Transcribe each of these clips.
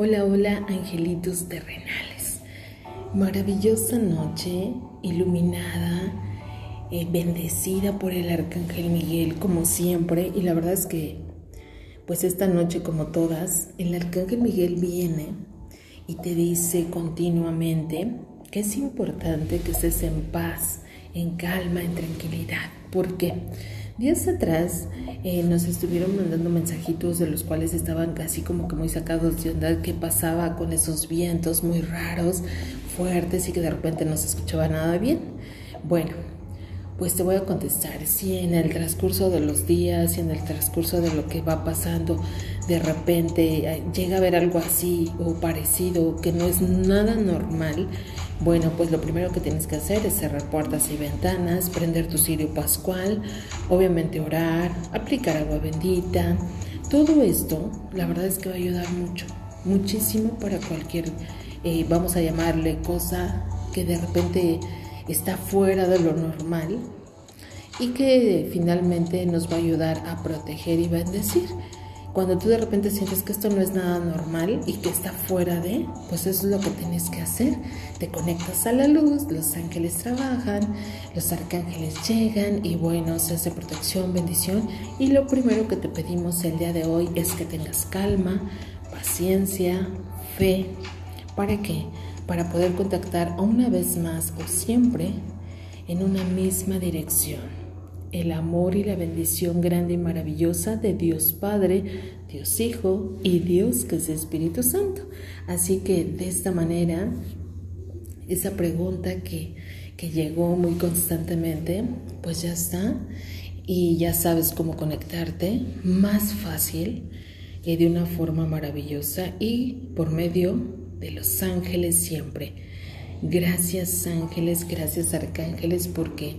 Hola, hola, angelitos terrenales. Maravillosa noche, iluminada, eh, bendecida por el Arcángel Miguel, como siempre. Y la verdad es que, pues esta noche, como todas, el Arcángel Miguel viene y te dice continuamente que es importante que estés en paz, en calma, en tranquilidad. ¿Por qué? Días atrás eh, nos estuvieron mandando mensajitos de los cuales estaban casi como que muy sacados de onda qué pasaba con esos vientos muy raros, fuertes y que de repente no se escuchaba nada bien. Bueno, pues te voy a contestar. Si en el transcurso de los días y en el transcurso de lo que va pasando, de repente eh, llega a ver algo así o parecido que no es nada normal, bueno, pues lo primero que tienes que hacer es cerrar puertas y ventanas, prender tu cirio pascual, obviamente orar, aplicar agua bendita. Todo esto, la verdad es que va a ayudar mucho, muchísimo para cualquier, eh, vamos a llamarle cosa que de repente está fuera de lo normal y que finalmente nos va a ayudar a proteger y bendecir. Cuando tú de repente sientes que esto no es nada normal y que está fuera de, pues eso es lo que tienes que hacer. Te conectas a la luz, los ángeles trabajan, los arcángeles llegan y bueno, se hace protección, bendición. Y lo primero que te pedimos el día de hoy es que tengas calma, paciencia, fe. ¿Para qué? para poder contactar una vez más o siempre en una misma dirección. El amor y la bendición grande y maravillosa de Dios Padre, Dios Hijo y Dios que es Espíritu Santo. Así que de esta manera, esa pregunta que, que llegó muy constantemente, pues ya está. Y ya sabes cómo conectarte más fácil y de una forma maravillosa y por medio de los ángeles siempre. Gracias ángeles, gracias arcángeles, porque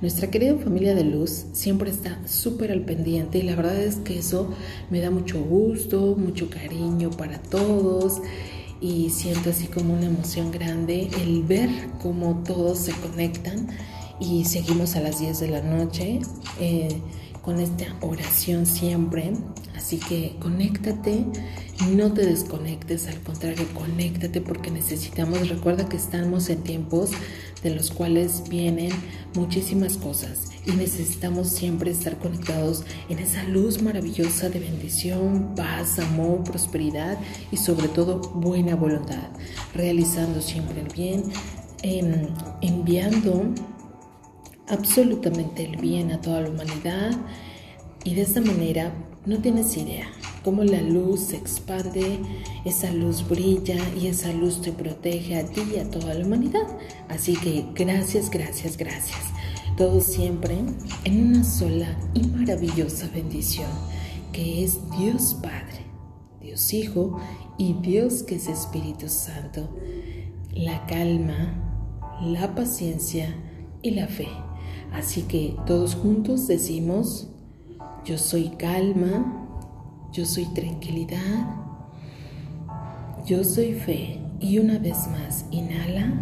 nuestra querida familia de luz siempre está súper al pendiente y la verdad es que eso me da mucho gusto, mucho cariño para todos y siento así como una emoción grande el ver cómo todos se conectan y seguimos a las 10 de la noche. Eh, con esta oración siempre. Así que conéctate, no te desconectes, al contrario, conéctate porque necesitamos, recuerda que estamos en tiempos de los cuales vienen muchísimas cosas. Y necesitamos siempre estar conectados en esa luz maravillosa de bendición, paz, amor, prosperidad y sobre todo buena voluntad, realizando siempre el bien, enviando absolutamente el bien a toda la humanidad. Y de esta manera no tienes idea cómo la luz se expande, esa luz brilla y esa luz te protege a ti y a toda la humanidad. Así que gracias, gracias, gracias. Todo siempre en una sola y maravillosa bendición que es Dios Padre, Dios Hijo y Dios que es Espíritu Santo. La calma, la paciencia y la fe. Así que todos juntos decimos, yo soy calma, yo soy tranquilidad, yo soy fe. Y una vez más, inhala,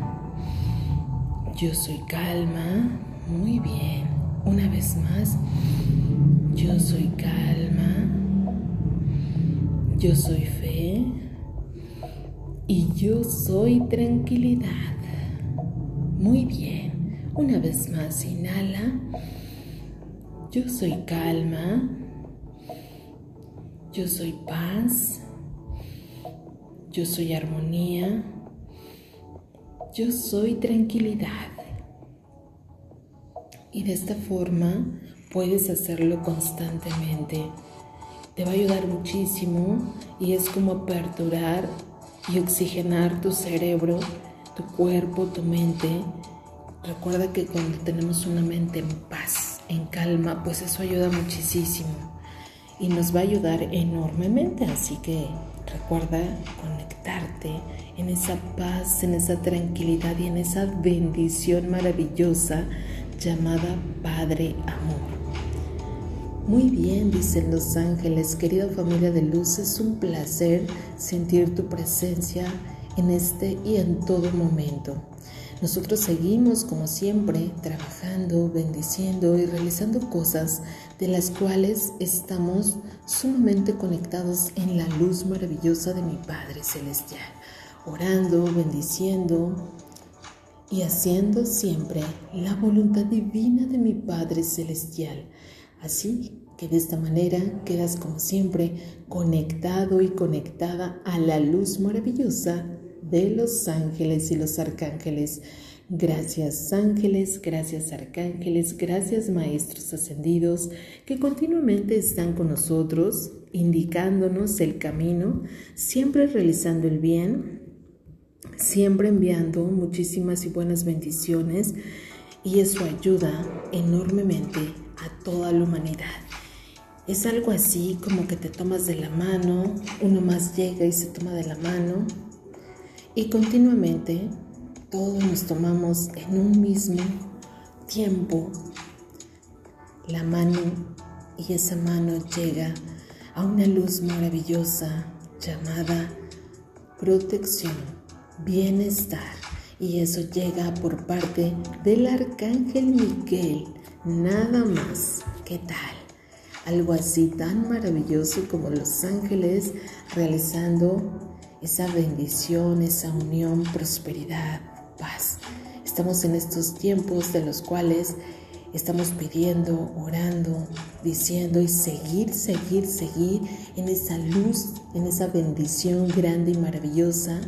yo soy calma, muy bien. Una vez más, yo soy calma, yo soy fe y yo soy tranquilidad. Muy bien. Una vez más, inhala. Yo soy calma. Yo soy paz. Yo soy armonía. Yo soy tranquilidad. Y de esta forma puedes hacerlo constantemente. Te va a ayudar muchísimo y es como aperturar y oxigenar tu cerebro, tu cuerpo, tu mente Recuerda que cuando tenemos una mente en paz, en calma, pues eso ayuda muchísimo y nos va a ayudar enormemente. Así que recuerda conectarte en esa paz, en esa tranquilidad y en esa bendición maravillosa llamada Padre Amor. Muy bien, dicen los ángeles, querida familia de luz, es un placer sentir tu presencia en este y en todo momento. Nosotros seguimos como siempre trabajando, bendiciendo y realizando cosas de las cuales estamos sumamente conectados en la luz maravillosa de mi Padre Celestial, orando, bendiciendo y haciendo siempre la voluntad divina de mi Padre Celestial. Así que de esta manera quedas como siempre conectado y conectada a la luz maravillosa de los ángeles y los arcángeles. Gracias ángeles, gracias arcángeles, gracias maestros ascendidos que continuamente están con nosotros, indicándonos el camino, siempre realizando el bien, siempre enviando muchísimas y buenas bendiciones y eso ayuda enormemente a toda la humanidad. Es algo así como que te tomas de la mano, uno más llega y se toma de la mano y continuamente todos nos tomamos en un mismo tiempo la mano y esa mano llega a una luz maravillosa llamada protección, bienestar y eso llega por parte del arcángel Miguel, nada más. ¿Qué tal? Algo así tan maravilloso como los ángeles realizando esa bendición, esa unión, prosperidad, paz. Estamos en estos tiempos de los cuales estamos pidiendo, orando, diciendo y seguir, seguir, seguir en esa luz, en esa bendición grande y maravillosa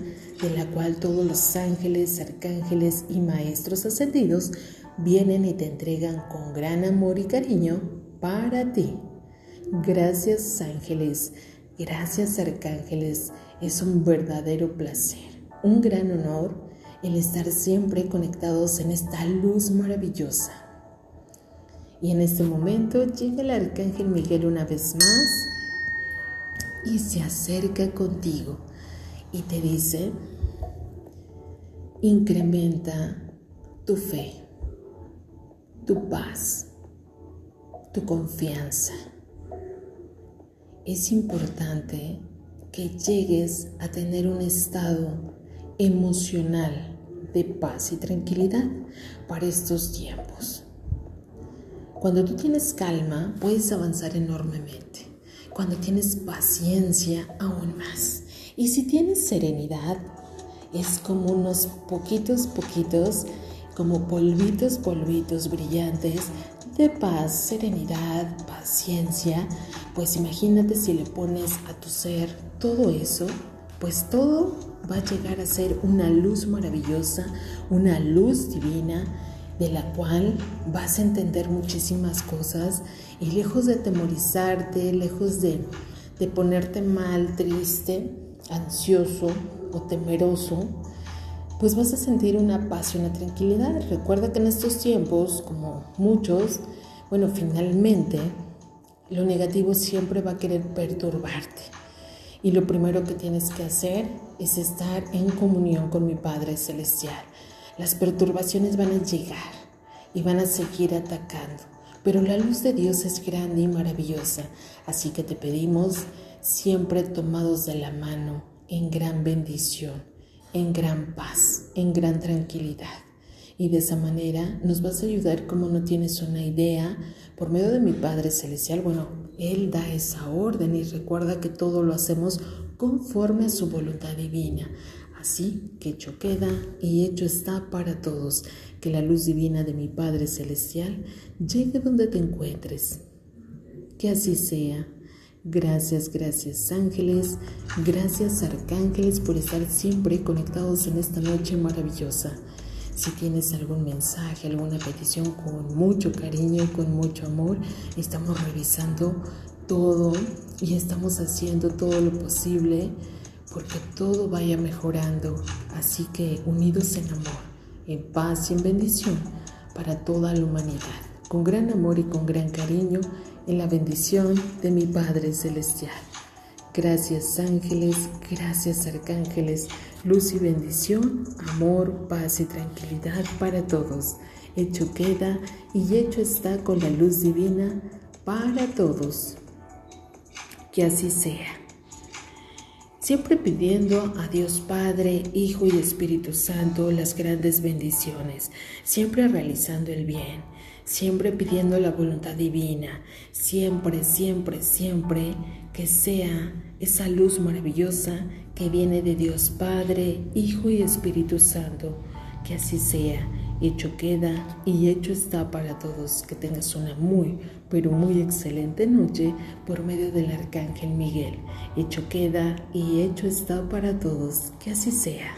de la cual todos los ángeles, arcángeles y maestros ascendidos vienen y te entregan con gran amor y cariño para ti. Gracias ángeles, gracias arcángeles, es un verdadero placer, un gran honor el estar siempre conectados en esta luz maravillosa. Y en este momento llega el arcángel Miguel una vez más y se acerca contigo y te dice, incrementa tu fe, tu paz, tu confianza. Es importante que llegues a tener un estado emocional de paz y tranquilidad para estos tiempos. Cuando tú tienes calma, puedes avanzar enormemente. Cuando tienes paciencia, aún más. Y si tienes serenidad, es como unos poquitos, poquitos, como polvitos, polvitos brillantes de paz, serenidad, paciencia, pues imagínate si le pones a tu ser todo eso, pues todo va a llegar a ser una luz maravillosa, una luz divina de la cual vas a entender muchísimas cosas y lejos de temorizarte, lejos de, de ponerte mal, triste, ansioso o temeroso, pues vas a sentir una paz y una tranquilidad. Recuerda que en estos tiempos, como muchos, bueno, finalmente lo negativo siempre va a querer perturbarte. Y lo primero que tienes que hacer es estar en comunión con mi Padre Celestial. Las perturbaciones van a llegar y van a seguir atacando, pero la luz de Dios es grande y maravillosa, así que te pedimos siempre tomados de la mano en gran bendición en gran paz, en gran tranquilidad. Y de esa manera nos vas a ayudar como no tienes una idea por medio de mi Padre Celestial. Bueno, Él da esa orden y recuerda que todo lo hacemos conforme a su voluntad divina. Así que hecho queda y hecho está para todos. Que la luz divina de mi Padre Celestial llegue donde te encuentres. Que así sea. Gracias, gracias ángeles, gracias arcángeles por estar siempre conectados en esta noche maravillosa. Si tienes algún mensaje, alguna petición con mucho cariño, con mucho amor, estamos revisando todo y estamos haciendo todo lo posible porque todo vaya mejorando. Así que unidos en amor, en paz y en bendición para toda la humanidad. Con gran amor y con gran cariño en la bendición de mi Padre Celestial. Gracias ángeles, gracias arcángeles, luz y bendición, amor, paz y tranquilidad para todos. Hecho queda y hecho está con la luz divina para todos. Que así sea. siempre pidiendo a Dios Padre, Hijo y Espíritu Santo las grandes bendiciones, siempre realizando el bien, siempre pidiendo la voluntad divina, siempre, siempre, siempre que sea esa luz maravillosa que viene de Dios Padre, Hijo y Espíritu Santo, que así sea Hecho queda y hecho está para todos. Que tengas una muy, pero muy excelente noche por medio del Arcángel Miguel. Hecho queda y hecho está para todos. Que así sea.